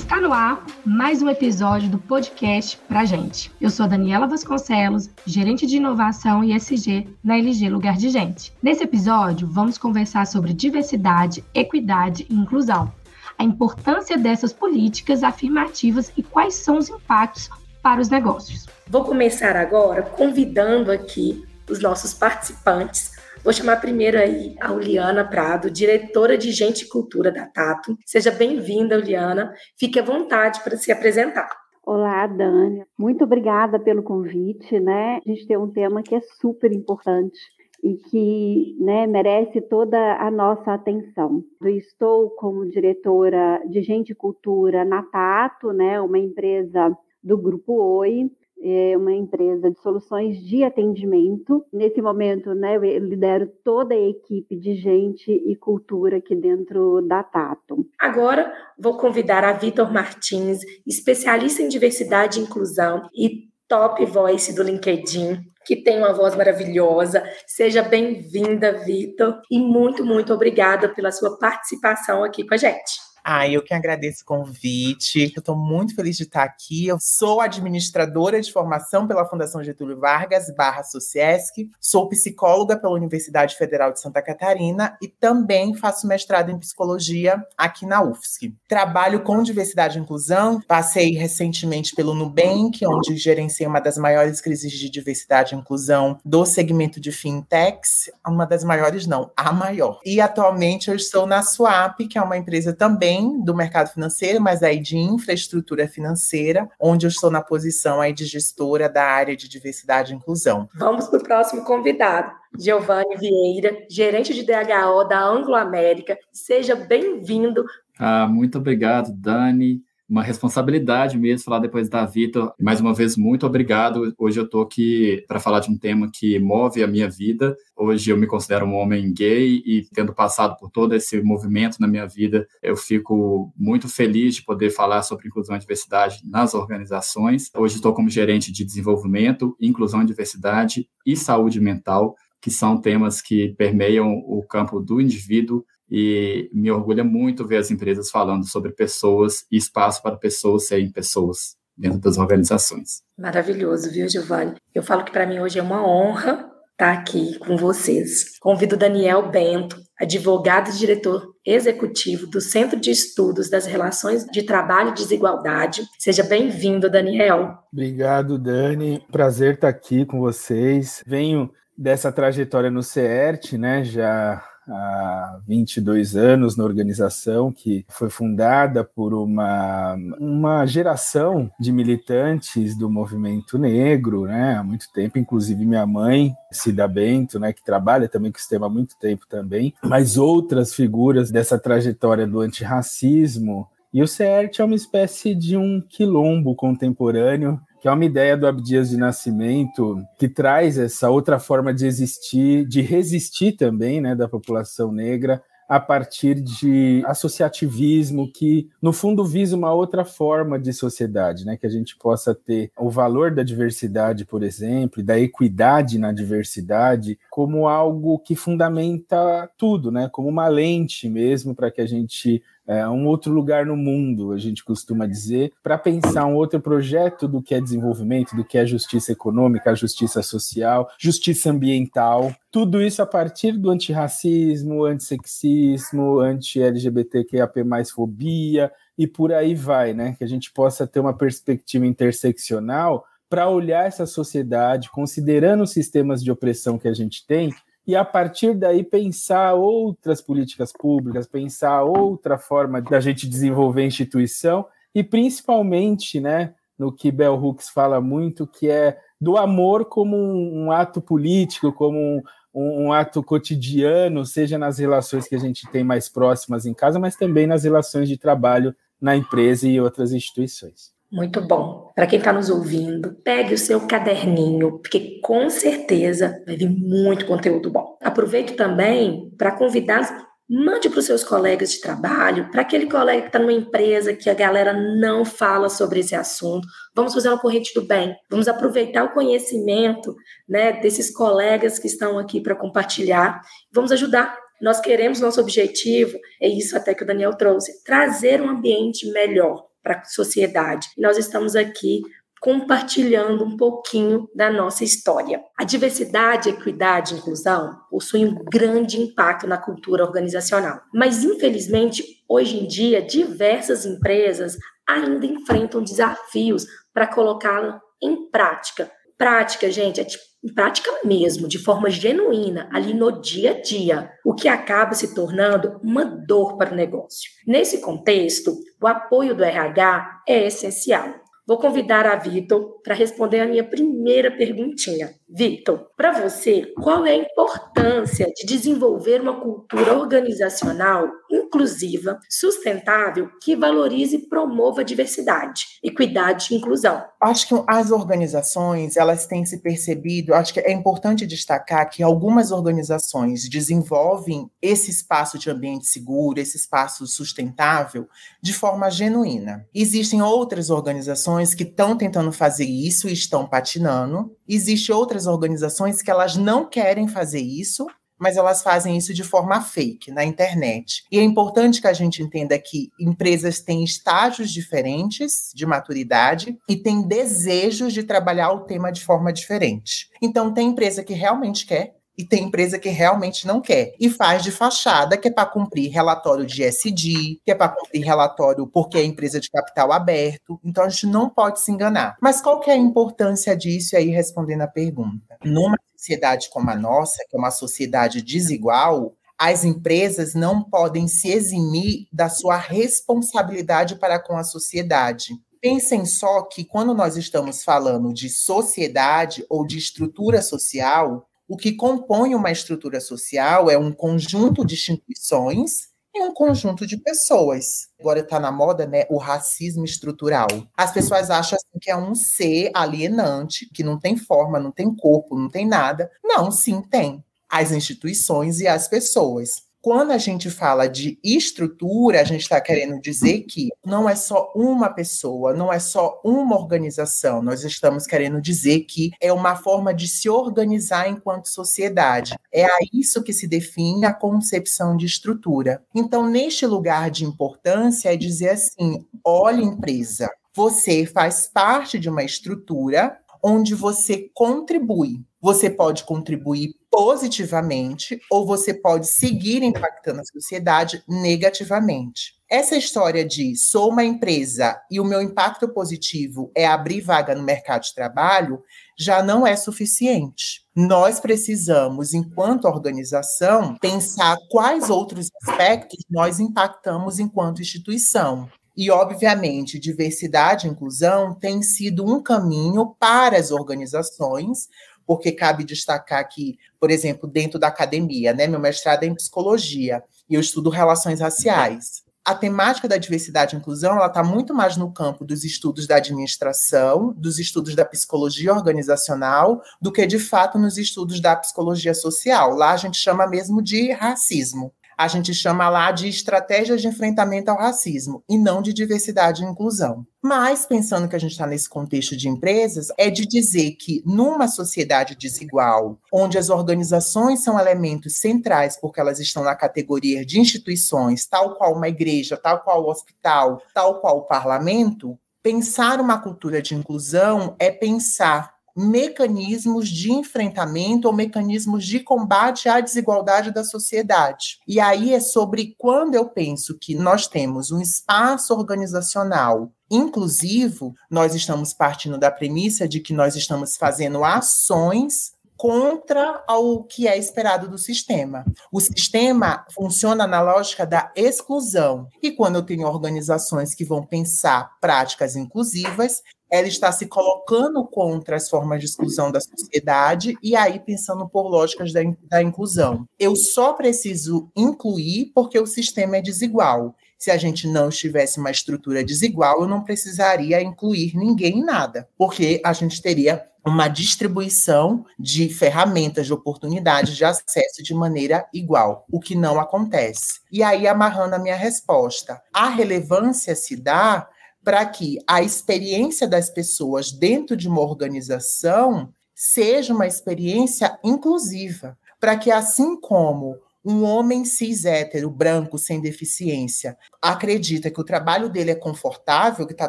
Está no ar mais um episódio do podcast Pra Gente. Eu sou Daniela Vasconcelos, gerente de inovação e SG na LG Lugar de Gente. Nesse episódio, vamos conversar sobre diversidade, equidade e inclusão, a importância dessas políticas afirmativas e quais são os impactos para os negócios. Vou começar agora convidando aqui os nossos participantes Vou chamar primeiro aí a Uliana Prado, diretora de Gente e Cultura da Tato. Seja bem-vinda, Uliana. Fique à vontade para se apresentar. Olá, Dani. Muito obrigada pelo convite, né? A gente tem um tema que é super importante e que né, merece toda a nossa atenção. Eu estou como diretora de Gente e Cultura na Tato, né, uma empresa do Grupo Oi, é uma empresa de soluções de atendimento. Nesse momento, né, eu lidero toda a equipe de gente e cultura aqui dentro da Tato. Agora, vou convidar a Vitor Martins, especialista em diversidade e inclusão e top voice do LinkedIn, que tem uma voz maravilhosa. Seja bem-vinda, Vitor, e muito, muito obrigada pela sua participação aqui com a gente. Ah, eu que agradeço o convite. Eu estou muito feliz de estar aqui. Eu sou administradora de formação pela Fundação Getúlio Vargas, barra Sociesc. Sou psicóloga pela Universidade Federal de Santa Catarina e também faço mestrado em psicologia aqui na UFSC. Trabalho com diversidade e inclusão. Passei recentemente pelo Nubank, onde gerenciei uma das maiores crises de diversidade e inclusão do segmento de fintechs. Uma das maiores, não, a maior. E atualmente eu estou na Swap, que é uma empresa também também do mercado financeiro, mas aí de infraestrutura financeira, onde eu estou na posição aí de gestora da área de diversidade e inclusão. Vamos para o próximo convidado. Giovanni Vieira, gerente de DHO da Anglo América. Seja bem-vindo. Ah, muito obrigado, Dani uma responsabilidade mesmo falar depois da Vitor. Mais uma vez, muito obrigado. Hoje eu estou aqui para falar de um tema que move a minha vida. Hoje eu me considero um homem gay e, tendo passado por todo esse movimento na minha vida, eu fico muito feliz de poder falar sobre inclusão e diversidade nas organizações. Hoje estou como gerente de desenvolvimento, inclusão e diversidade e saúde mental que são temas que permeiam o campo do indivíduo e me orgulha muito ver as empresas falando sobre pessoas e espaço para pessoas serem pessoas dentro das organizações. Maravilhoso, viu, Giovanni? Eu falo que para mim hoje é uma honra estar aqui com vocês. Convido Daniel Bento, advogado e diretor executivo do Centro de Estudos das Relações de Trabalho e Desigualdade. Seja bem-vindo, Daniel. Obrigado, Dani. Prazer estar aqui com vocês. Venho dessa trajetória no CERT, né? Já há 22 anos na organização, que foi fundada por uma, uma geração de militantes do movimento negro, né, há muito tempo, inclusive minha mãe, Cida Bento, né, que trabalha também com esse tema há muito tempo também, mas outras figuras dessa trajetória do antirracismo, e o CERT é uma espécie de um quilombo contemporâneo que é uma ideia do Abdias de Nascimento que traz essa outra forma de existir, de resistir também, né, da população negra a partir de associativismo que, no fundo, visa uma outra forma de sociedade, né? Que a gente possa ter o valor da diversidade, por exemplo, da equidade na diversidade como algo que fundamenta tudo, né? Como uma lente mesmo para que a gente é, um outro lugar no mundo, a gente costuma dizer, para pensar um outro projeto do que é desenvolvimento, do que é justiça econômica, justiça social, justiça ambiental. Tudo isso a partir do antirracismo, antissexismo, anti-LGBTQIAP+, fobia, e por aí vai, né? Que a gente possa ter uma perspectiva interseccional para olhar essa sociedade, considerando os sistemas de opressão que a gente tem, e a partir daí pensar outras políticas públicas, pensar outra forma da gente desenvolver a instituição e principalmente, né, no que Bell Hooks fala muito, que é do amor como um, um ato político, como um, um, um, ato cotidiano, seja nas relações que a gente tem mais próximas em casa, mas também nas relações de trabalho na empresa e outras instituições. Muito bom. Para quem está nos ouvindo, pegue o seu caderninho, porque com certeza vai vir muito conteúdo bom. Aproveito também para convidar Mande para os seus colegas de trabalho, para aquele colega que está numa empresa que a galera não fala sobre esse assunto. Vamos fazer uma corrente do bem. Vamos aproveitar o conhecimento né, desses colegas que estão aqui para compartilhar. Vamos ajudar. Nós queremos, nosso objetivo, é isso até que o Daniel trouxe, trazer um ambiente melhor para a sociedade. Nós estamos aqui compartilhando um pouquinho da nossa história. A diversidade, equidade e inclusão possuem um grande impacto na cultura organizacional, mas infelizmente, hoje em dia, diversas empresas ainda enfrentam desafios para colocá-la em prática. Prática, gente, é tipo, em prática mesmo, de forma genuína, ali no dia a dia, o que acaba se tornando uma dor para o negócio. Nesse contexto, o apoio do RH é essencial. Vou convidar a Vitor para responder a minha primeira perguntinha. Vitor, para você, qual é a importância de desenvolver uma cultura organizacional inclusiva, sustentável, que valorize e promova a diversidade, equidade e inclusão? Acho que as organizações, elas têm se percebido, acho que é importante destacar que algumas organizações desenvolvem esse espaço de ambiente seguro, esse espaço sustentável, de forma genuína. Existem outras organizações que estão tentando fazer isso e estão patinando. Existem outras organizações que elas não querem fazer isso, mas elas fazem isso de forma fake na internet. E é importante que a gente entenda que empresas têm estágios diferentes de maturidade e têm desejos de trabalhar o tema de forma diferente. Então, tem empresa que realmente quer, e tem empresa que realmente não quer. E faz de fachada, que é para cumprir relatório de SD, que é para cumprir relatório porque é empresa de capital aberto. Então a gente não pode se enganar. Mas qual que é a importância disso aí, respondendo a pergunta? Numa sociedade como a nossa, que é uma sociedade desigual, as empresas não podem se eximir da sua responsabilidade para com a sociedade. Pensem só que quando nós estamos falando de sociedade ou de estrutura social, o que compõe uma estrutura social é um conjunto de instituições e um conjunto de pessoas. Agora está na moda, né, o racismo estrutural. As pessoas acham assim, que é um ser alienante, que não tem forma, não tem corpo, não tem nada. Não, sim, tem. As instituições e as pessoas. Quando a gente fala de estrutura, a gente está querendo dizer que não é só uma pessoa, não é só uma organização. Nós estamos querendo dizer que é uma forma de se organizar enquanto sociedade. É a isso que se define a concepção de estrutura. Então, neste lugar de importância, é dizer assim: olha, empresa, você faz parte de uma estrutura onde você contribui. Você pode contribuir positivamente ou você pode seguir impactando a sociedade negativamente. Essa história de sou uma empresa e o meu impacto positivo é abrir vaga no mercado de trabalho já não é suficiente. Nós precisamos, enquanto organização, pensar quais outros aspectos nós impactamos enquanto instituição. E, obviamente, diversidade e inclusão tem sido um caminho para as organizações, porque cabe destacar que, por exemplo, dentro da academia, né, meu mestrado é em psicologia e eu estudo relações raciais. A temática da diversidade e inclusão ela está muito mais no campo dos estudos da administração, dos estudos da psicologia organizacional, do que de fato nos estudos da psicologia social. Lá a gente chama mesmo de racismo a gente chama lá de estratégias de enfrentamento ao racismo e não de diversidade e inclusão. Mas, pensando que a gente está nesse contexto de empresas, é de dizer que numa sociedade desigual, onde as organizações são elementos centrais, porque elas estão na categoria de instituições, tal qual uma igreja, tal qual o hospital, tal qual o parlamento, pensar uma cultura de inclusão é pensar mecanismos de enfrentamento ou mecanismos de combate à desigualdade da sociedade. E aí é sobre quando eu penso que nós temos um espaço organizacional inclusivo, nós estamos partindo da premissa de que nós estamos fazendo ações contra o que é esperado do sistema. O sistema funciona na lógica da exclusão. E quando eu tenho organizações que vão pensar práticas inclusivas, ela está se colocando contra as formas de exclusão da sociedade e aí pensando por lógicas da, da inclusão. Eu só preciso incluir porque o sistema é desigual. Se a gente não estivesse uma estrutura desigual, eu não precisaria incluir ninguém em nada, porque a gente teria uma distribuição de ferramentas, de oportunidades de acesso de maneira igual, o que não acontece. E aí, amarrando a minha resposta, a relevância se dá para que a experiência das pessoas dentro de uma organização seja uma experiência inclusiva, para que assim como um homem cis hétero, branco, sem deficiência, acredita que o trabalho dele é confortável, que está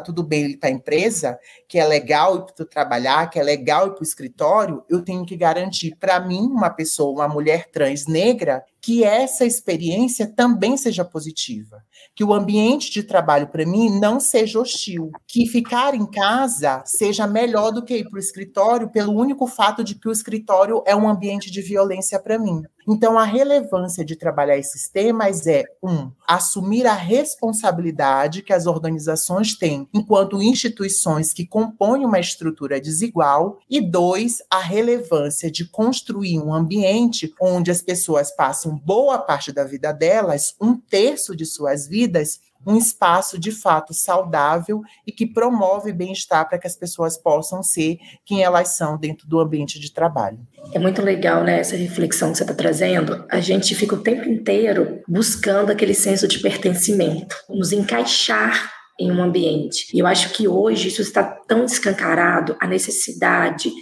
tudo bem ele para a empresa, que é legal ir para trabalhar, que é legal ir para o escritório, eu tenho que garantir para mim, uma pessoa, uma mulher trans negra, que essa experiência também seja positiva, que o ambiente de trabalho para mim não seja hostil, que ficar em casa seja melhor do que ir para o escritório pelo único fato de que o escritório é um ambiente de violência para mim. Então, a relevância de trabalhar esses temas é, um, assumir a responsabilidade que as organizações têm enquanto instituições que compõem uma estrutura desigual, e dois, a relevância de construir um ambiente onde as pessoas passam boa parte da vida delas, um terço de suas vidas, um espaço de fato saudável e que promove bem-estar para que as pessoas possam ser quem elas são dentro do ambiente de trabalho. É muito legal, né, essa reflexão que você está trazendo. A gente fica o tempo inteiro buscando aquele senso de pertencimento, nos encaixar em um ambiente. E eu acho que hoje isso está tão escancarado, a necessidade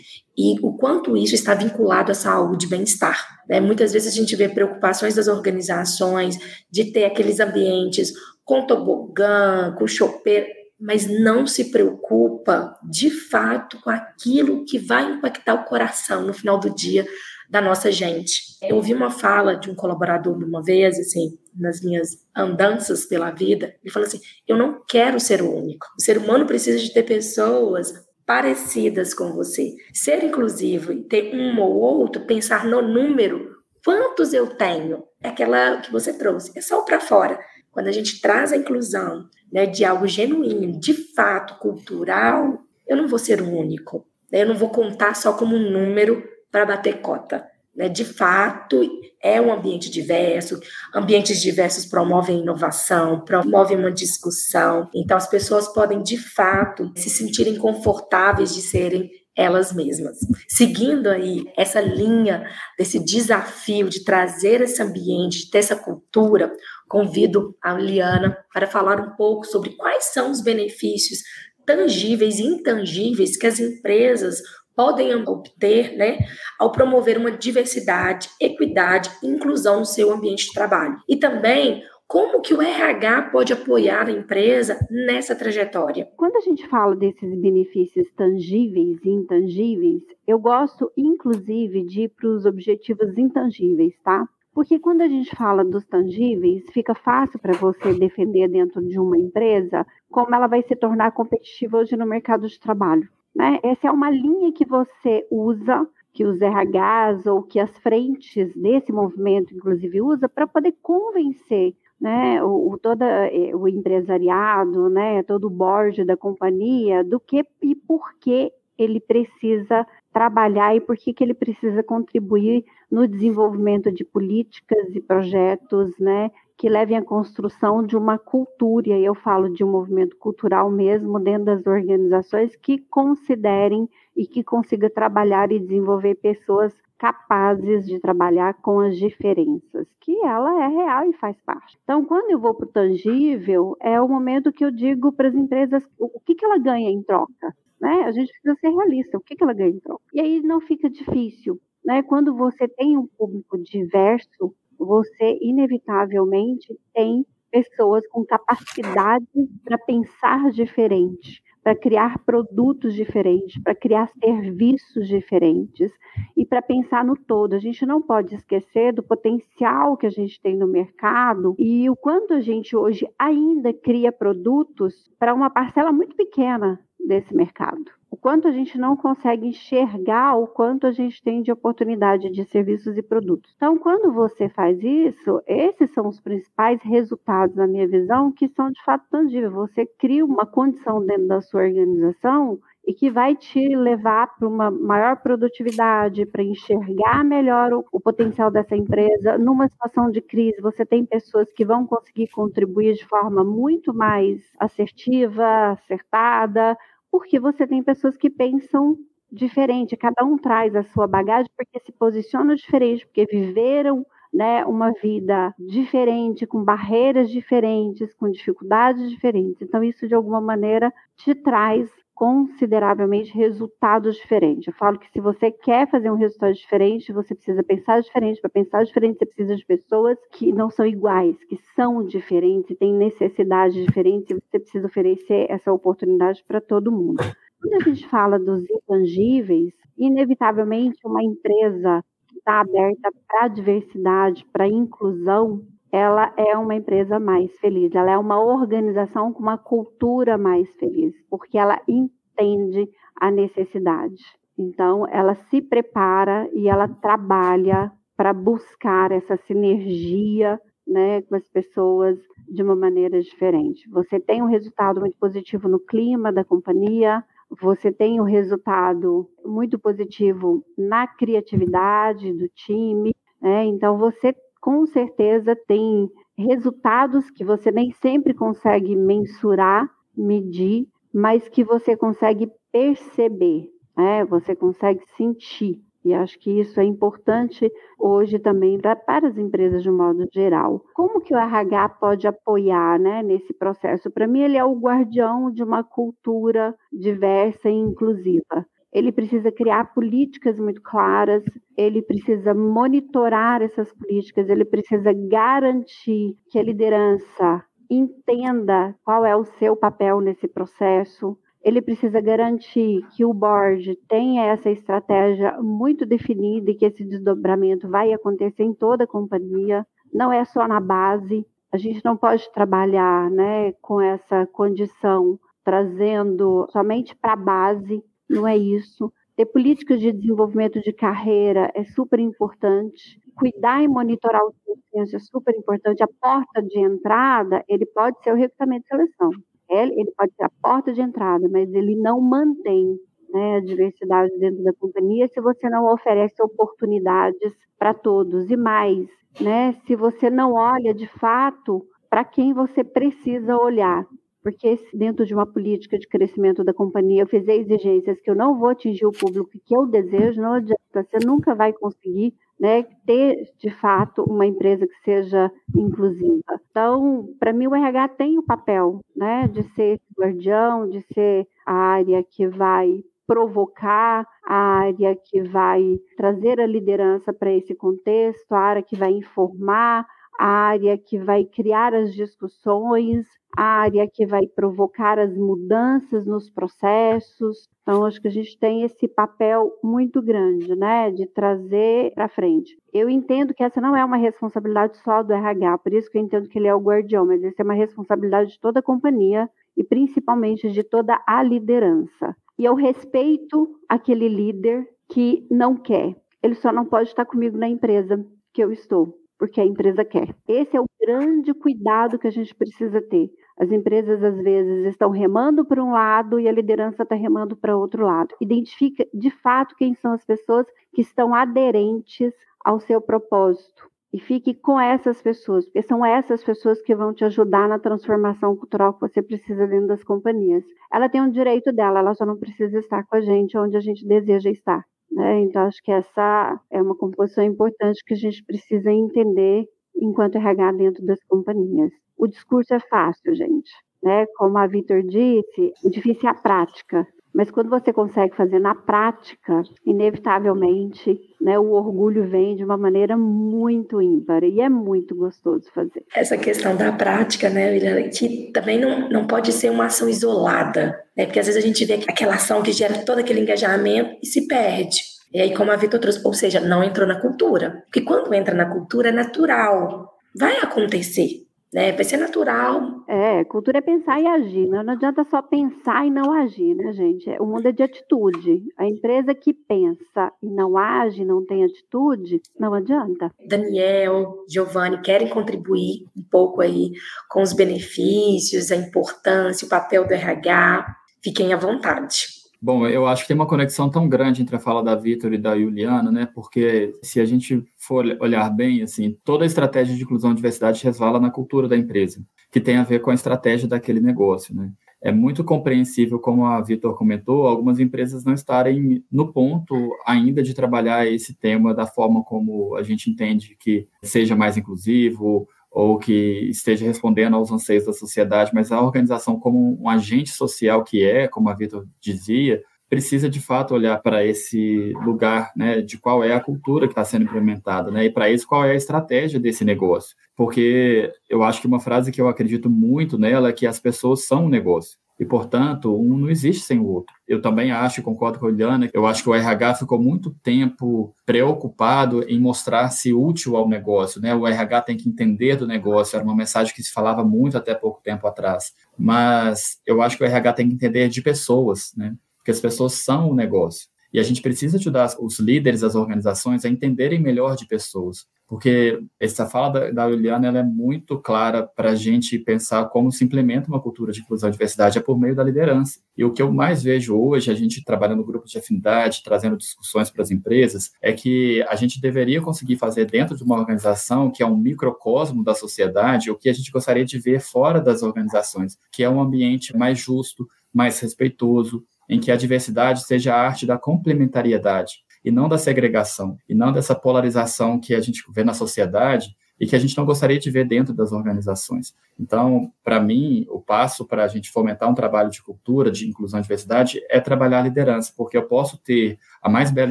e o quanto isso está vinculado à saúde e bem-estar. Né? Muitas vezes a gente vê preocupações das organizações de ter aqueles ambientes com tobogã, com chopeira, mas não se preocupa de fato com aquilo que vai impactar o coração no final do dia da nossa gente. Eu ouvi uma fala de um colaborador uma vez, assim, nas minhas andanças pela vida, ele falou assim: Eu não quero ser o único. O ser humano precisa de ter pessoas parecidas com você. Ser inclusivo e ter um ou outro, pensar no número, quantos eu tenho? É aquela que você trouxe, é só para fora. Quando a gente traz a inclusão né, de algo genuíno, de fato cultural, eu não vou ser o único. Né? Eu não vou contar só como um número para bater cota. Né? De fato, é um ambiente diverso. Ambientes diversos promovem inovação, promovem uma discussão. Então, as pessoas podem, de fato, se sentirem confortáveis de serem elas mesmas. Seguindo aí essa linha desse desafio de trazer esse ambiente, de ter essa cultura, convido a Liana para falar um pouco sobre quais são os benefícios tangíveis e intangíveis que as empresas podem obter né, ao promover uma diversidade, equidade e inclusão no seu ambiente de trabalho. E também como que o RH pode apoiar a empresa nessa trajetória? Quando a gente fala desses benefícios tangíveis e intangíveis, eu gosto inclusive de ir para os objetivos intangíveis, tá? Porque quando a gente fala dos tangíveis, fica fácil para você defender dentro de uma empresa como ela vai se tornar competitiva hoje no mercado de trabalho. Né? Essa é uma linha que você usa que os RHs ou que as frentes desse movimento, inclusive, usa para poder convencer né, o, todo eh, o empresariado, né, todo o board da companhia, do que e por que ele precisa trabalhar e por que, que ele precisa contribuir no desenvolvimento de políticas e projetos, né, que levem à construção de uma cultura, e eu falo de um movimento cultural mesmo dentro das organizações que considerem e que consiga trabalhar e desenvolver pessoas capazes de trabalhar com as diferenças, que ela é real e faz parte. Então, quando eu vou para o tangível, é o momento que eu digo para as empresas o que, que ela ganha em troca. Né? A gente precisa ser realista, o que, que ela ganha em troca. E aí não fica difícil. Né? Quando você tem um público diverso, você inevitavelmente tem pessoas com capacidade para pensar diferente, para criar produtos diferentes, para criar serviços diferentes e para pensar no todo. A gente não pode esquecer do potencial que a gente tem no mercado e o quanto a gente hoje ainda cria produtos para uma parcela muito pequena desse mercado. O quanto a gente não consegue enxergar o quanto a gente tem de oportunidade de serviços e produtos. Então, quando você faz isso, esses são os principais resultados, na minha visão, que são de fato tangíveis. Você cria uma condição dentro da sua organização e que vai te levar para uma maior produtividade, para enxergar melhor o, o, potencial dessa empresa. Numa situação de crise, você tem pessoas que vão conseguir contribuir de forma muito mais assertiva, acertada, porque você tem pessoas que pensam diferente, cada um traz a sua bagagem porque se posicionam diferente, porque viveram né, uma vida diferente, com barreiras diferentes, com dificuldades diferentes. Então, isso de alguma maneira te traz consideravelmente resultados diferentes. Eu falo que se você quer fazer um resultado diferente, você precisa pensar diferente. Para pensar diferente, você precisa de pessoas que não são iguais, que são diferentes, têm necessidades diferentes, e você precisa oferecer essa oportunidade para todo mundo. Quando a gente fala dos intangíveis, inevitavelmente uma empresa que está aberta para a diversidade, para a inclusão, ela é uma empresa mais feliz, ela é uma organização com uma cultura mais feliz, porque ela entende a necessidade. Então, ela se prepara e ela trabalha para buscar essa sinergia né, com as pessoas de uma maneira diferente. Você tem um resultado muito positivo no clima da companhia, você tem um resultado muito positivo na criatividade do time, né? então você com certeza tem resultados que você nem sempre consegue mensurar, medir, mas que você consegue perceber, né? Você consegue sentir. E acho que isso é importante hoje também para as empresas de um modo geral. Como que o RH pode apoiar né, nesse processo? Para mim, ele é o guardião de uma cultura diversa e inclusiva ele precisa criar políticas muito claras, ele precisa monitorar essas políticas, ele precisa garantir que a liderança entenda qual é o seu papel nesse processo. Ele precisa garantir que o board tenha essa estratégia muito definida e que esse desdobramento vai acontecer em toda a companhia, não é só na base. A gente não pode trabalhar né, com essa condição trazendo somente para a base não é isso. Ter políticas de desenvolvimento de carreira é super importante. Cuidar e monitorar o desempenho é super importante. A porta de entrada, ele pode ser o recrutamento e seleção. Ele, ele pode ser a porta de entrada, mas ele não mantém né, a diversidade dentro da companhia se você não oferece oportunidades para todos. E mais, né, se você não olha de fato para quem você precisa olhar porque dentro de uma política de crescimento da companhia eu fizer exigências que eu não vou atingir o público que eu desejo, não adianta, você nunca vai conseguir né, ter de fato uma empresa que seja inclusiva. Então, para mim, o RH tem o papel né, de ser guardião, de ser a área que vai provocar, a área que vai trazer a liderança para esse contexto, a área que vai informar, a área que vai criar as discussões, a área que vai provocar as mudanças nos processos. Então, acho que a gente tem esse papel muito grande, né, de trazer para frente. Eu entendo que essa não é uma responsabilidade só do RH, por isso que eu entendo que ele é o guardião, mas essa é uma responsabilidade de toda a companhia e principalmente de toda a liderança. E eu respeito aquele líder que não quer. Ele só não pode estar comigo na empresa que eu estou porque a empresa quer. Esse é o grande cuidado que a gente precisa ter. As empresas, às vezes, estão remando para um lado e a liderança está remando para outro lado. Identifica, de fato, quem são as pessoas que estão aderentes ao seu propósito. E fique com essas pessoas, porque são essas pessoas que vão te ajudar na transformação cultural que você precisa dentro das companhias. Ela tem um direito dela, ela só não precisa estar com a gente onde a gente deseja estar. Né? Então, acho que essa é uma composição importante que a gente precisa entender enquanto RH dentro das companhias. O discurso é fácil, gente. Né? Como a Vitor disse, o difícil é a prática. Mas quando você consegue fazer na prática, inevitavelmente, né, o orgulho vem de uma maneira muito ímpar e é muito gostoso fazer. Essa questão da prática, né, que também não, não pode ser uma ação isolada, né, porque às vezes a gente vê aquela ação que gera todo aquele engajamento e se perde. E aí, como a Vitor trouxe, ou seja, não entrou na cultura. Porque quando entra na cultura é natural, vai acontecer né? Vai ser natural. É, cultura é pensar e agir. Né? Não adianta só pensar e não agir, né, gente? O mundo é de atitude. A empresa que pensa e não age, não tem atitude, não adianta. Daniel, Giovanni, querem contribuir um pouco aí com os benefícios, a importância, o papel do RH? Fiquem à vontade. Bom, eu acho que tem uma conexão tão grande entre a fala da Vitor e da Juliana, né? Porque se a gente for olhar bem, assim, toda a estratégia de inclusão e diversidade resvala na cultura da empresa, que tem a ver com a estratégia daquele negócio, né? É muito compreensível, como a Vitor comentou, algumas empresas não estarem no ponto ainda de trabalhar esse tema da forma como a gente entende que seja mais inclusivo, ou que esteja respondendo aos anseios da sociedade, mas a organização como um agente social que é, como a Vitor dizia, precisa de fato olhar para esse lugar, né, de qual é a cultura que está sendo implementada, né, e para isso qual é a estratégia desse negócio, porque eu acho que uma frase que eu acredito muito nela é que as pessoas são um negócio e, portanto, um não existe sem o outro. Eu também acho, concordo com a Juliana, eu acho que o RH ficou muito tempo preocupado em mostrar-se útil ao negócio, né? O RH tem que entender do negócio, era uma mensagem que se falava muito até pouco tempo atrás. Mas eu acho que o RH tem que entender de pessoas, né? Porque as pessoas são o negócio. E a gente precisa ajudar os líderes, as organizações a entenderem melhor de pessoas porque essa fala da, da Juliana ela é muito clara para a gente pensar como se implementa uma cultura de inclusão e diversidade é por meio da liderança. E o que eu mais vejo hoje, a gente trabalhando no grupo de afinidade, trazendo discussões para as empresas, é que a gente deveria conseguir fazer dentro de uma organização que é um microcosmo da sociedade, o que a gente gostaria de ver fora das organizações, que é um ambiente mais justo, mais respeitoso, em que a diversidade seja a arte da complementariedade e não da segregação, e não dessa polarização que a gente vê na sociedade e que a gente não gostaria de ver dentro das organizações. Então, para mim, o passo para a gente fomentar um trabalho de cultura, de inclusão e diversidade, é trabalhar a liderança, porque eu posso ter a mais bela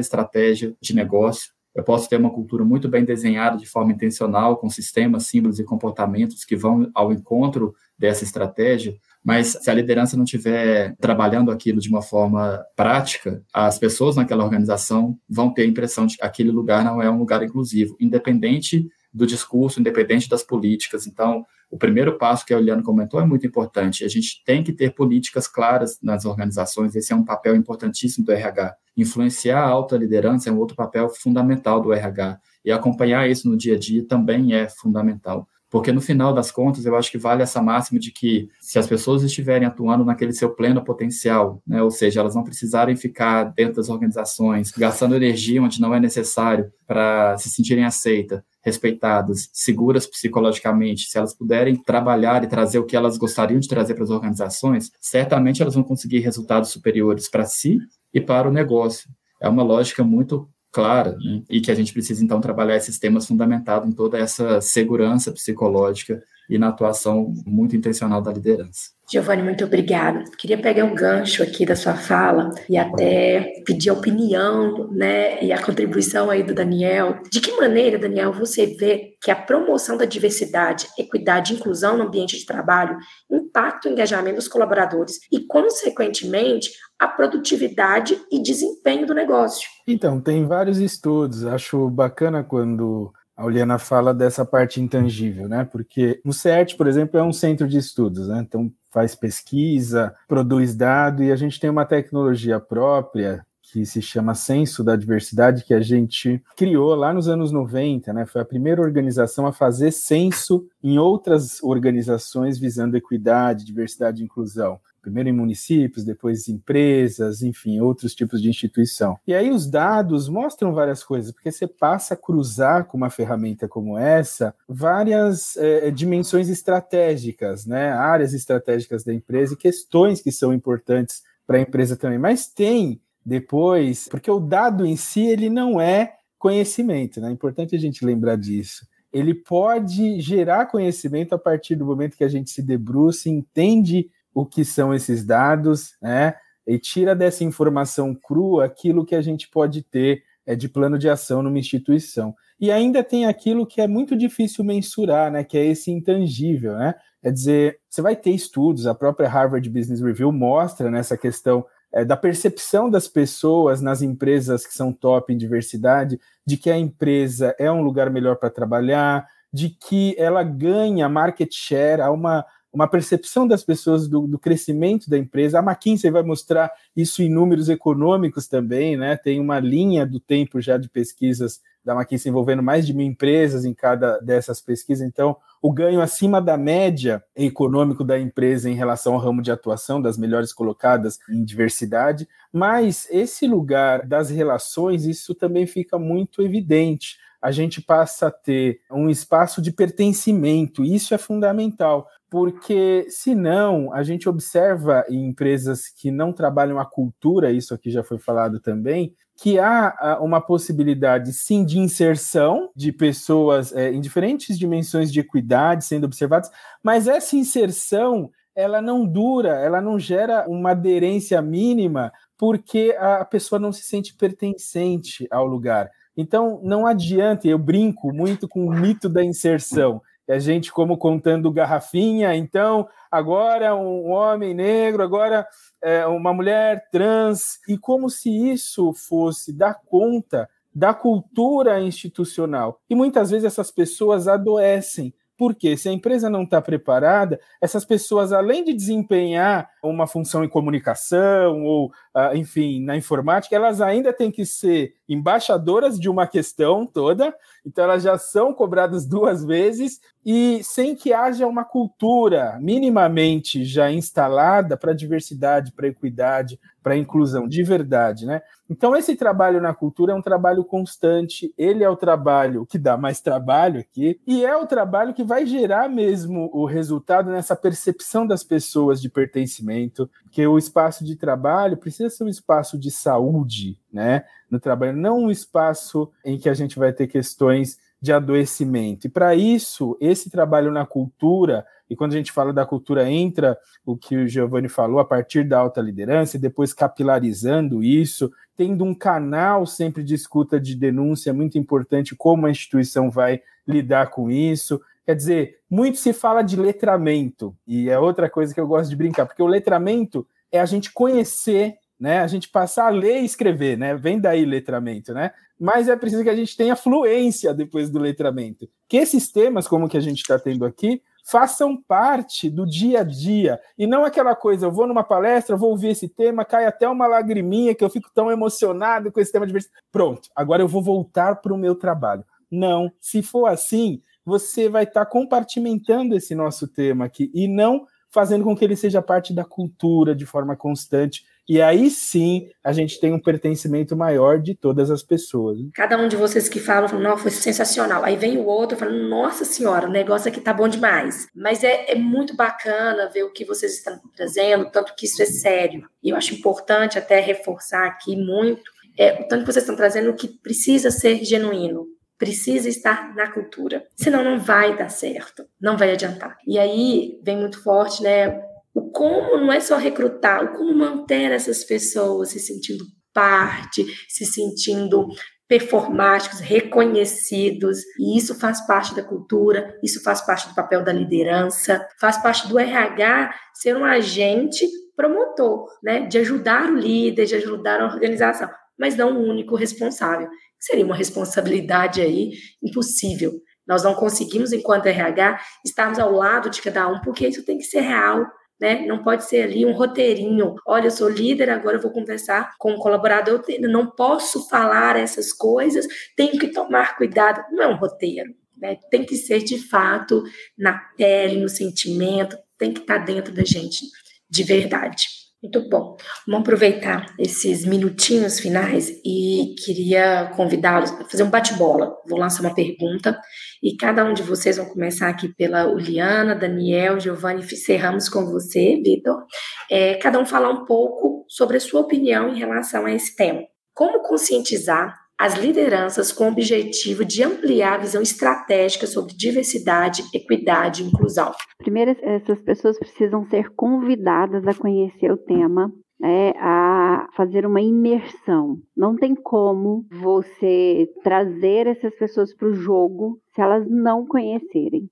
estratégia de negócio, eu posso ter uma cultura muito bem desenhada de forma intencional, com sistemas, símbolos e comportamentos que vão ao encontro dessa estratégia, mas se a liderança não estiver trabalhando aquilo de uma forma prática, as pessoas naquela organização vão ter a impressão de que aquele lugar não é um lugar inclusivo, independente do discurso, independente das políticas. Então, o primeiro passo que a Eliane comentou é muito importante. A gente tem que ter políticas claras nas organizações, esse é um papel importantíssimo do RH. Influenciar a alta liderança é um outro papel fundamental do RH. E acompanhar isso no dia a dia também é fundamental. Porque no final das contas, eu acho que vale essa máxima de que se as pessoas estiverem atuando naquele seu pleno potencial, né, ou seja, elas não precisarem ficar dentro das organizações, gastando energia onde não é necessário para se sentirem aceitas, respeitadas, seguras psicologicamente, se elas puderem trabalhar e trazer o que elas gostariam de trazer para as organizações, certamente elas vão conseguir resultados superiores para si e para o negócio. É uma lógica muito clara, né? e que a gente precisa então trabalhar esses temas fundamentados em toda essa segurança psicológica e na atuação muito intencional da liderança. Giovanni, muito obrigada. Queria pegar um gancho aqui da sua fala e até pedir a opinião, né, e a contribuição aí do Daniel. De que maneira, Daniel, você vê que a promoção da diversidade, equidade e inclusão no ambiente de trabalho impacta o engajamento dos colaboradores e, consequentemente, a produtividade e desempenho do negócio? Então, tem vários estudos. Acho bacana quando a Oliana fala dessa parte intangível, né? Porque o CERT, por exemplo, é um centro de estudos, né? Então faz pesquisa, produz dado e a gente tem uma tecnologia própria que se chama Censo da Diversidade, que a gente criou lá nos anos 90, né? Foi a primeira organização a fazer censo em outras organizações visando equidade, diversidade e inclusão primeiro em municípios, depois empresas, enfim, outros tipos de instituição. E aí os dados mostram várias coisas, porque você passa a cruzar com uma ferramenta como essa várias é, dimensões estratégicas, né, áreas estratégicas da empresa e questões que são importantes para a empresa também. Mas tem depois, porque o dado em si ele não é conhecimento, né? É importante a gente lembrar disso ele pode gerar conhecimento a partir do momento que a gente se debruça, entende o que são esses dados, né? E tira dessa informação crua aquilo que a gente pode ter é, de plano de ação numa instituição. E ainda tem aquilo que é muito difícil mensurar, né? Que é esse intangível, né? É dizer, você vai ter estudos, a própria Harvard Business Review mostra nessa questão é, da percepção das pessoas nas empresas que são top em diversidade, de que a empresa é um lugar melhor para trabalhar, de que ela ganha market share, há uma uma percepção das pessoas do, do, crescimento da empresa. A McKinsey vai mostrar isso em números econômicos também, né? Tem uma linha do tempo já de pesquisas da McKinsey envolvendo mais de mil empresas em cada dessas pesquisas. Então, o ganho acima da média econômico da empresa em relação ao ramo de atuação, das melhores colocadas em diversidade, mas esse lugar das relações, isso também fica muito evidente a gente passa a ter um espaço de pertencimento. Isso é fundamental, porque senão a gente observa em empresas que não trabalham a cultura, isso aqui já foi falado também, que há uma possibilidade sim de inserção de pessoas é, em diferentes dimensões de equidade sendo observadas, mas essa inserção ela não dura, ela não gera uma aderência mínima porque a pessoa não se sente pertencente ao lugar. Então, não adianta, eu brinco muito com o mito da inserção. A gente, como contando garrafinha, então, agora um homem negro, agora é, uma mulher trans, e como se isso fosse dar conta da cultura institucional. E muitas vezes essas pessoas adoecem porque se a empresa não está preparada, essas pessoas, além de desempenhar uma função em comunicação ou, uh, enfim, na informática, elas ainda têm que ser embaixadoras de uma questão toda, então elas já são cobradas duas vezes e sem que haja uma cultura minimamente já instalada para diversidade, para equidade, para inclusão de verdade, né? Então esse trabalho na cultura é um trabalho constante, ele é o trabalho que dá mais trabalho aqui e é o trabalho que vai gerar mesmo o resultado nessa percepção das pessoas de pertencimento, que o espaço de trabalho precisa ser um espaço de saúde, né? No trabalho, não um espaço em que a gente vai ter questões de adoecimento. E para isso, esse trabalho na cultura e quando a gente fala da cultura, entra o que o Giovanni falou, a partir da alta liderança, e depois capilarizando isso, tendo um canal sempre de escuta de denúncia, muito importante como a instituição vai lidar com isso. Quer dizer, muito se fala de letramento, e é outra coisa que eu gosto de brincar, porque o letramento é a gente conhecer né? A gente passar a ler e escrever, né? Vem daí letramento, né? Mas é preciso que a gente tenha fluência depois do letramento. Que esses temas, como que a gente está tendo aqui, façam parte do dia a dia e não aquela coisa, eu vou numa palestra, vou ouvir esse tema, cai até uma lagriminha que eu fico tão emocionado com esse tema de. Pronto, agora eu vou voltar para o meu trabalho. Não, se for assim, você vai estar tá compartimentando esse nosso tema aqui e não fazendo com que ele seja parte da cultura de forma constante e aí sim a gente tem um pertencimento maior de todas as pessoas. Cada um de vocês que falam, falam nossa, foi sensacional. Aí vem o outro falando, nossa senhora, o negócio aqui tá bom demais. Mas é, é muito bacana ver o que vocês estão trazendo, tanto que isso é sério. E eu acho importante até reforçar aqui muito é, o tanto que vocês estão trazendo que precisa ser genuíno, precisa estar na cultura. Senão não vai dar certo, não vai adiantar. E aí vem muito forte, né? O como não é só recrutar, o como manter essas pessoas se sentindo parte, se sentindo performáticos, reconhecidos, e isso faz parte da cultura, isso faz parte do papel da liderança, faz parte do RH ser um agente promotor, né, de ajudar o líder, de ajudar a organização, mas não o único responsável. Seria uma responsabilidade aí impossível. Nós não conseguimos, enquanto RH, estarmos ao lado de cada um, porque isso tem que ser real, né? Não pode ser ali um roteirinho. Olha, eu sou líder, agora eu vou conversar com o colaborador, eu não posso falar essas coisas, tenho que tomar cuidado. Não é um roteiro, né? Tem que ser de fato na pele, no sentimento, tem que estar dentro da gente de verdade. Muito bom. Vamos aproveitar esses minutinhos finais e queria convidá-los a fazer um bate-bola. Vou lançar uma pergunta e cada um de vocês vão começar aqui pela Uliana, Daniel, Giovanni, encerramos com você, Vitor. É, cada um falar um pouco sobre a sua opinião em relação a esse tema. Como conscientizar as lideranças com o objetivo de ampliar a visão estratégica sobre diversidade, equidade e inclusão? Primeiro, essas pessoas precisam ser convidadas a conhecer o tema, né, a fazer uma imersão. Não tem como você trazer essas pessoas para o jogo se elas não conhecerem.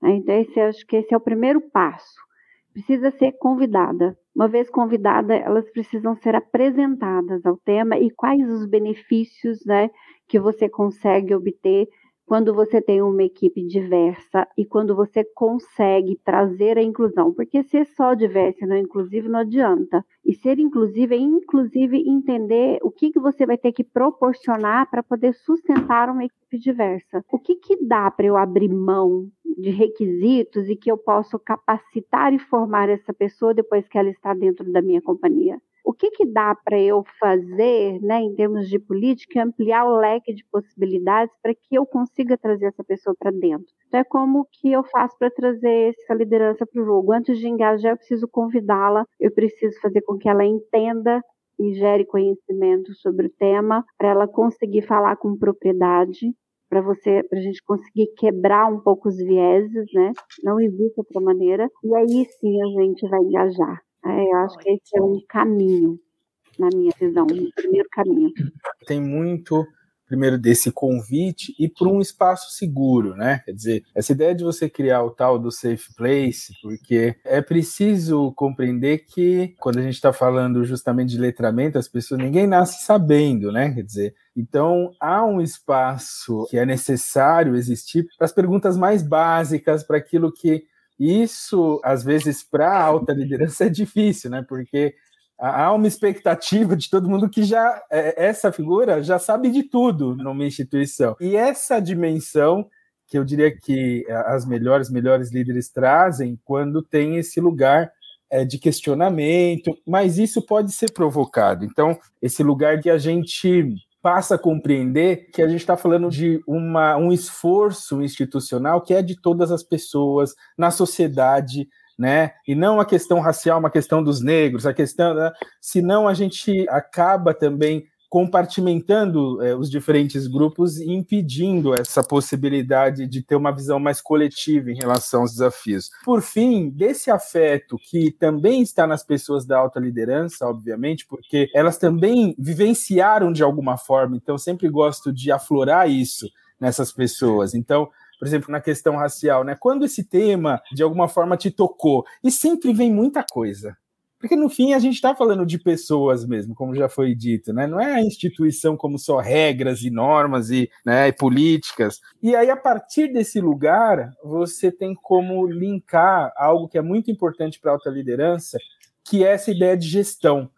Né? Então, esse, acho que esse é o primeiro passo. Precisa ser convidada. Uma vez convidada, elas precisam ser apresentadas ao tema e quais os benefícios né, que você consegue obter quando você tem uma equipe diversa e quando você consegue trazer a inclusão, porque ser só diverso e não inclusivo não adianta. E ser inclusivo é inclusive entender o que, que você vai ter que proporcionar para poder sustentar uma equipe diversa. O que, que dá para eu abrir mão de requisitos e que eu posso capacitar e formar essa pessoa depois que ela está dentro da minha companhia? O que, que dá para eu fazer, né, em termos de política, ampliar o leque de possibilidades para que eu consiga trazer essa pessoa para dentro. Então, é como que eu faço para trazer essa liderança para o jogo. Antes de engajar, eu preciso convidá-la, eu preciso fazer com que ela entenda e gere conhecimento sobre o tema, para ela conseguir falar com propriedade, para você, para a gente conseguir quebrar um pouco os vieses, né? Não existe outra maneira. E aí sim a gente vai engajar. É, eu acho que esse é um caminho, na minha visão, um primeiro caminho. Tem muito primeiro desse convite e para um espaço seguro, né? Quer dizer, essa ideia de você criar o tal do safe place, porque é preciso compreender que quando a gente está falando justamente de letramento, as pessoas ninguém nasce sabendo, né? Quer dizer, então há um espaço que é necessário existir para as perguntas mais básicas, para aquilo que isso, às vezes, para a alta liderança é difícil, né? Porque há uma expectativa de todo mundo que já é, essa figura já sabe de tudo numa instituição. E essa dimensão que eu diria que as melhores melhores líderes trazem quando tem esse lugar é, de questionamento, mas isso pode ser provocado. Então, esse lugar que a gente passa a compreender que a gente está falando de uma, um esforço institucional que é de todas as pessoas na sociedade, né? E não a questão racial, uma questão dos negros, a questão, né? senão a gente acaba também compartimentando é, os diferentes grupos e impedindo essa possibilidade de ter uma visão mais coletiva em relação aos desafios. Por fim, desse afeto que também está nas pessoas da alta liderança, obviamente, porque elas também vivenciaram de alguma forma, então sempre gosto de aflorar isso nessas pessoas. Então, por exemplo, na questão racial, né? Quando esse tema de alguma forma te tocou, e sempre vem muita coisa. Porque no fim a gente está falando de pessoas mesmo, como já foi dito, né? Não é a instituição como só regras e normas e, né, e políticas. E aí, a partir desse lugar, você tem como linkar algo que é muito importante para a alta liderança, que é essa ideia de gestão.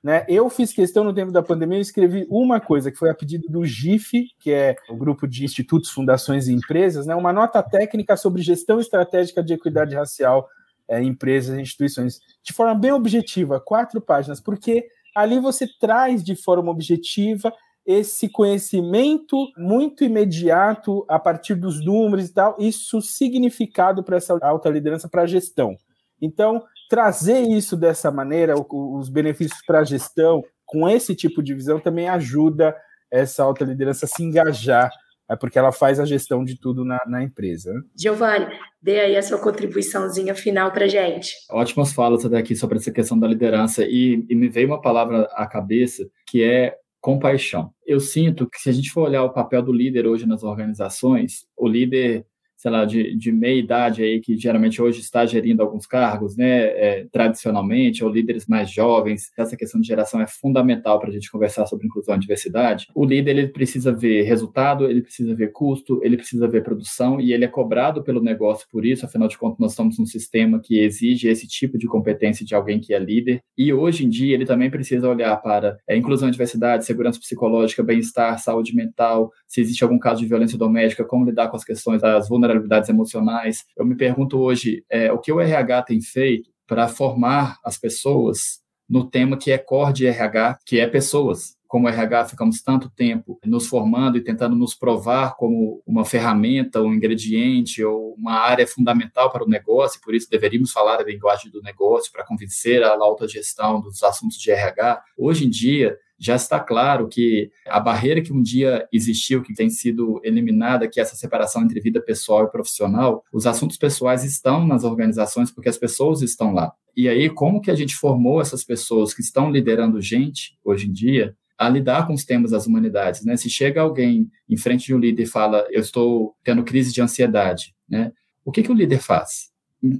Né? Eu fiz questão no tempo da pandemia, eu escrevi uma coisa, que foi a pedido do GIF, que é o grupo de institutos, fundações e empresas, né? uma nota técnica sobre gestão estratégica de equidade racial é, empresas e instituições, de forma bem objetiva, quatro páginas, porque ali você traz de forma objetiva esse conhecimento muito imediato a partir dos números e tal, isso significado para essa alta liderança para a gestão. Então, trazer isso dessa maneira, os benefícios para a gestão, com esse tipo de visão, também ajuda essa alta liderança a se engajar é porque ela faz a gestão de tudo na, na empresa. Giovanni, dê aí a sua contribuiçãozinha final para gente. Ótimas falas até aqui sobre essa questão da liderança e, e me veio uma palavra à cabeça que é compaixão. Eu sinto que se a gente for olhar o papel do líder hoje nas organizações, o líder sei lá, de, de meia idade aí, que geralmente hoje está gerindo alguns cargos, né, é, tradicionalmente, ou líderes mais jovens, essa questão de geração é fundamental para a gente conversar sobre inclusão e diversidade. O líder, ele precisa ver resultado, ele precisa ver custo, ele precisa ver produção, e ele é cobrado pelo negócio por isso, afinal de contas, nós estamos num sistema que exige esse tipo de competência de alguém que é líder, e hoje em dia ele também precisa olhar para é, inclusão e diversidade, segurança psicológica, bem-estar, saúde mental, se existe algum caso de violência doméstica, como lidar com as questões das vulnerabilidades vulnerabilidades emocionais. Eu me pergunto hoje é, o que o RH tem feito para formar as pessoas no tema que é core de RH, que é pessoas. Como RH, ficamos tanto tempo nos formando e tentando nos provar como uma ferramenta, um ingrediente ou uma área fundamental para o negócio, por isso deveríamos falar a linguagem do negócio para convencer a alta gestão dos assuntos de RH. Hoje em dia, já está claro que a barreira que um dia existiu, que tem sido eliminada, que é essa separação entre vida pessoal e profissional, os assuntos pessoais estão nas organizações porque as pessoas estão lá. E aí, como que a gente formou essas pessoas que estão liderando gente hoje em dia a lidar com os temas das humanidades, né? Se chega alguém em frente de um líder e fala, eu estou tendo crise de ansiedade, né? O que que o líder faz?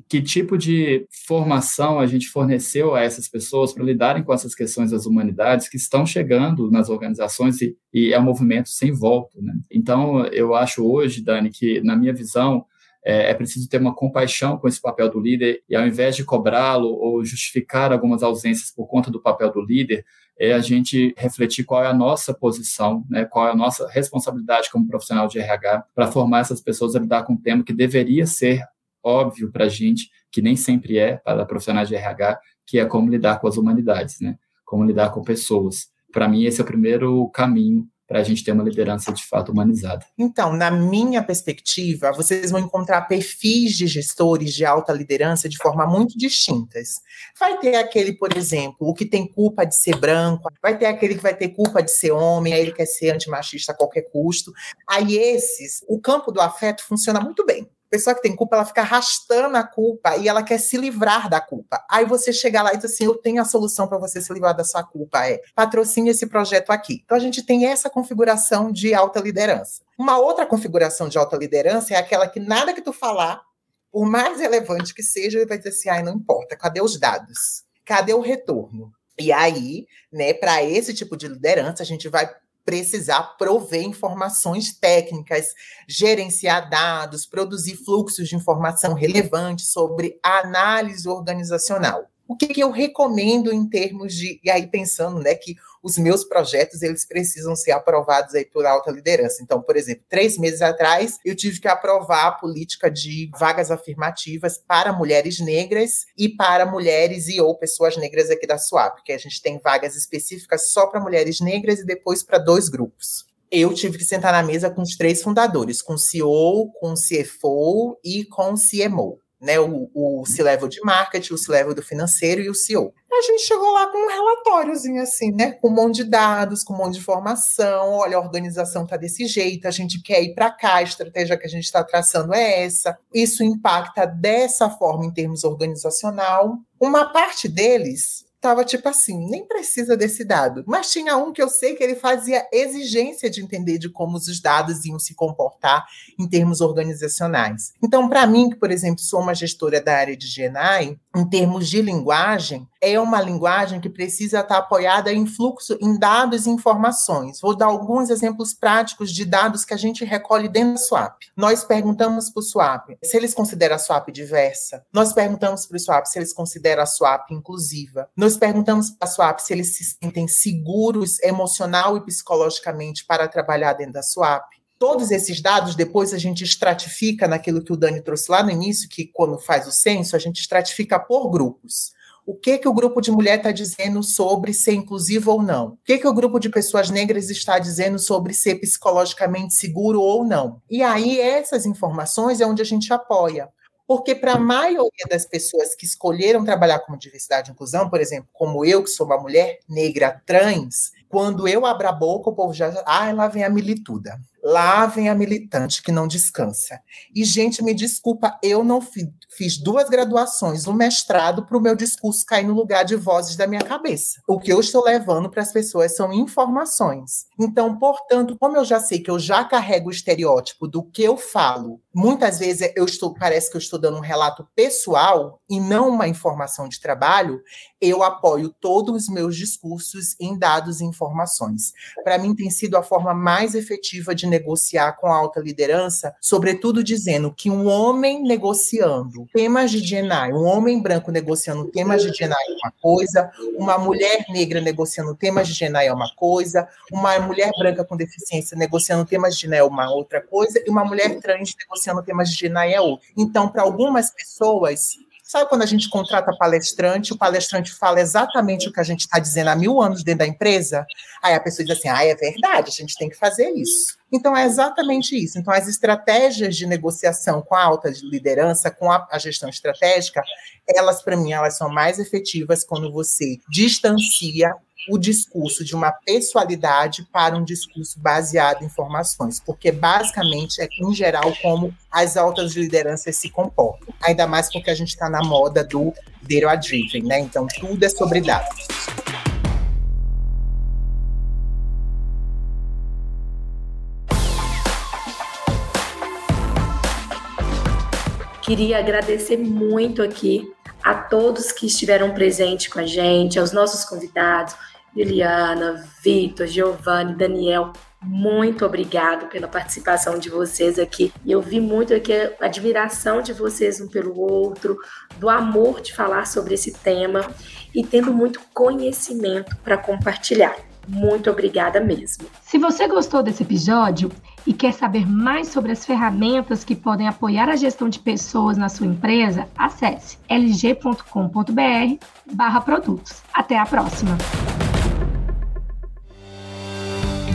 que tipo de formação a gente forneceu a essas pessoas para lidarem com essas questões das humanidades que estão chegando nas organizações e, e é um movimento sem volta. Né? Então, eu acho hoje, Dani, que, na minha visão, é, é, preciso ter uma compaixão com esse papel do líder e, ao invés de cobrá-lo ou justificar algumas ausências por conta do papel do líder, é a gente refletir qual é a nossa posição, né, qual é a nossa responsabilidade como profissional de RH para formar essas pessoas a lidar com um tema que deveria ser óbvio para a gente, que nem sempre é para profissionais de RH, que é como lidar com as humanidades, né? Como lidar com pessoas. Para mim, esse é o primeiro caminho para a gente ter uma liderança de fato humanizada. Então, na minha perspectiva, vocês vão encontrar perfis de gestores de alta liderança de forma muito distintas. Vai ter aquele, por exemplo, o que tem culpa de ser branco, vai ter aquele que vai ter culpa de ser homem, aí ele quer ser antimachista a qualquer custo. Aí esses, o campo do afeto funciona muito bem pessoa que tem culpa, ela fica arrastando a culpa e ela quer se livrar da culpa. Aí você chega lá e diz assim: Eu tenho a solução para você se livrar da sua culpa. É patrocine esse projeto aqui. Então a gente tem essa configuração de alta liderança. Uma outra configuração de alta liderança é aquela que nada que tu falar, por mais relevante que seja, ele vai dizer assim: ai, não importa, cadê os dados? Cadê o retorno? E aí, né, para esse tipo de liderança, a gente vai precisar prover informações técnicas, gerenciar dados, produzir fluxos de informação relevantes sobre análise organizacional. O que, que eu recomendo em termos de, e aí pensando, né, que os meus projetos eles precisam ser aprovados aí por alta liderança. Então, por exemplo, três meses atrás eu tive que aprovar a política de vagas afirmativas para mulheres negras e para mulheres e ou pessoas negras aqui da SUAP, porque a gente tem vagas específicas só para mulheres negras e depois para dois grupos eu tive que sentar na mesa com os três fundadores, com o CEO, com o CFO e com o CMO né, o, o C-Level de marketing, o C-Level do financeiro e o CEO. A gente chegou lá com um relatóriozinho assim, né, com um monte de dados, com um monte de informação, olha, a organização está desse jeito, a gente quer ir para cá, a estratégia que a gente está traçando é essa, isso impacta dessa forma em termos organizacional. Uma parte deles tava tipo assim, nem precisa desse dado. Mas tinha um que eu sei que ele fazia exigência de entender de como os dados iam se comportar em termos organizacionais. Então, para mim, que, por exemplo, sou uma gestora da área de GNI, em termos de linguagem, é uma linguagem que precisa estar apoiada em fluxo, em dados e informações. Vou dar alguns exemplos práticos de dados que a gente recolhe dentro da SWAP. Nós perguntamos para o SWAP se eles consideram a SWAP diversa. Nós perguntamos para o SWAP se eles consideram a SWAP inclusiva. Nós perguntamos para a SWAP se eles se sentem seguros emocional e psicologicamente para trabalhar dentro da SWAP. Todos esses dados, depois a gente estratifica naquilo que o Dani trouxe lá no início, que quando faz o censo, a gente estratifica por grupos. O que, que o grupo de mulher está dizendo sobre ser inclusivo ou não? O que, que o grupo de pessoas negras está dizendo sobre ser psicologicamente seguro ou não? E aí, essas informações é onde a gente apoia. Porque para a maioria das pessoas que escolheram trabalhar com diversidade e inclusão, por exemplo, como eu, que sou uma mulher negra trans, quando eu abro a boca, o povo já. Ah, lá vem a milituda. Lá vem a militante que não descansa. E, gente, me desculpa, eu não fiz, fiz duas graduações, um mestrado para o meu discurso cair no lugar de vozes da minha cabeça. O que eu estou levando para as pessoas são informações. Então, portanto, como eu já sei que eu já carrego o estereótipo do que eu falo, muitas vezes eu estou, parece que eu estou dando um relato pessoal e não uma informação de trabalho, eu apoio todos os meus discursos em dados e informações. Para mim, tem sido a forma mais efetiva de negociar com a alta liderança, sobretudo dizendo que um homem negociando temas de GNI, um homem branco negociando temas de GNI é uma coisa, uma mulher negra negociando temas de GNI é uma coisa, uma mulher branca com deficiência negociando temas de GNI é uma outra coisa, e uma mulher trans negociando temas de GNI é outra. Então, para algumas pessoas, Sabe quando a gente contrata palestrante, o palestrante fala exatamente o que a gente está dizendo há mil anos dentro da empresa? Aí a pessoa diz assim: ah, é verdade, a gente tem que fazer isso. Então é exatamente isso. Então, as estratégias de negociação com a alta liderança, com a, a gestão estratégica, elas, para mim, elas são mais efetivas quando você distancia o discurso de uma pessoalidade para um discurso baseado em informações, porque basicamente é, em geral, como as altas lideranças se comportam. Ainda mais porque a gente está na moda do Data Driven, né? Então, tudo é sobre dados. Queria agradecer muito aqui a todos que estiveram presentes com a gente, aos nossos convidados, Juliana, Vitor, Giovanni, Daniel, muito obrigado pela participação de vocês aqui. Eu vi muito aqui a admiração de vocês um pelo outro, do amor de falar sobre esse tema e tendo muito conhecimento para compartilhar. Muito obrigada mesmo. Se você gostou desse episódio e quer saber mais sobre as ferramentas que podem apoiar a gestão de pessoas na sua empresa, acesse lg.com.br/produtos. Até a próxima.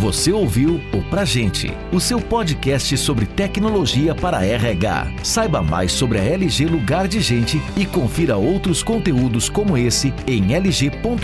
Você ouviu o Pra Gente, o seu podcast sobre tecnologia para RH. Saiba mais sobre a LG Lugar de Gente e confira outros conteúdos como esse em lg.com.br.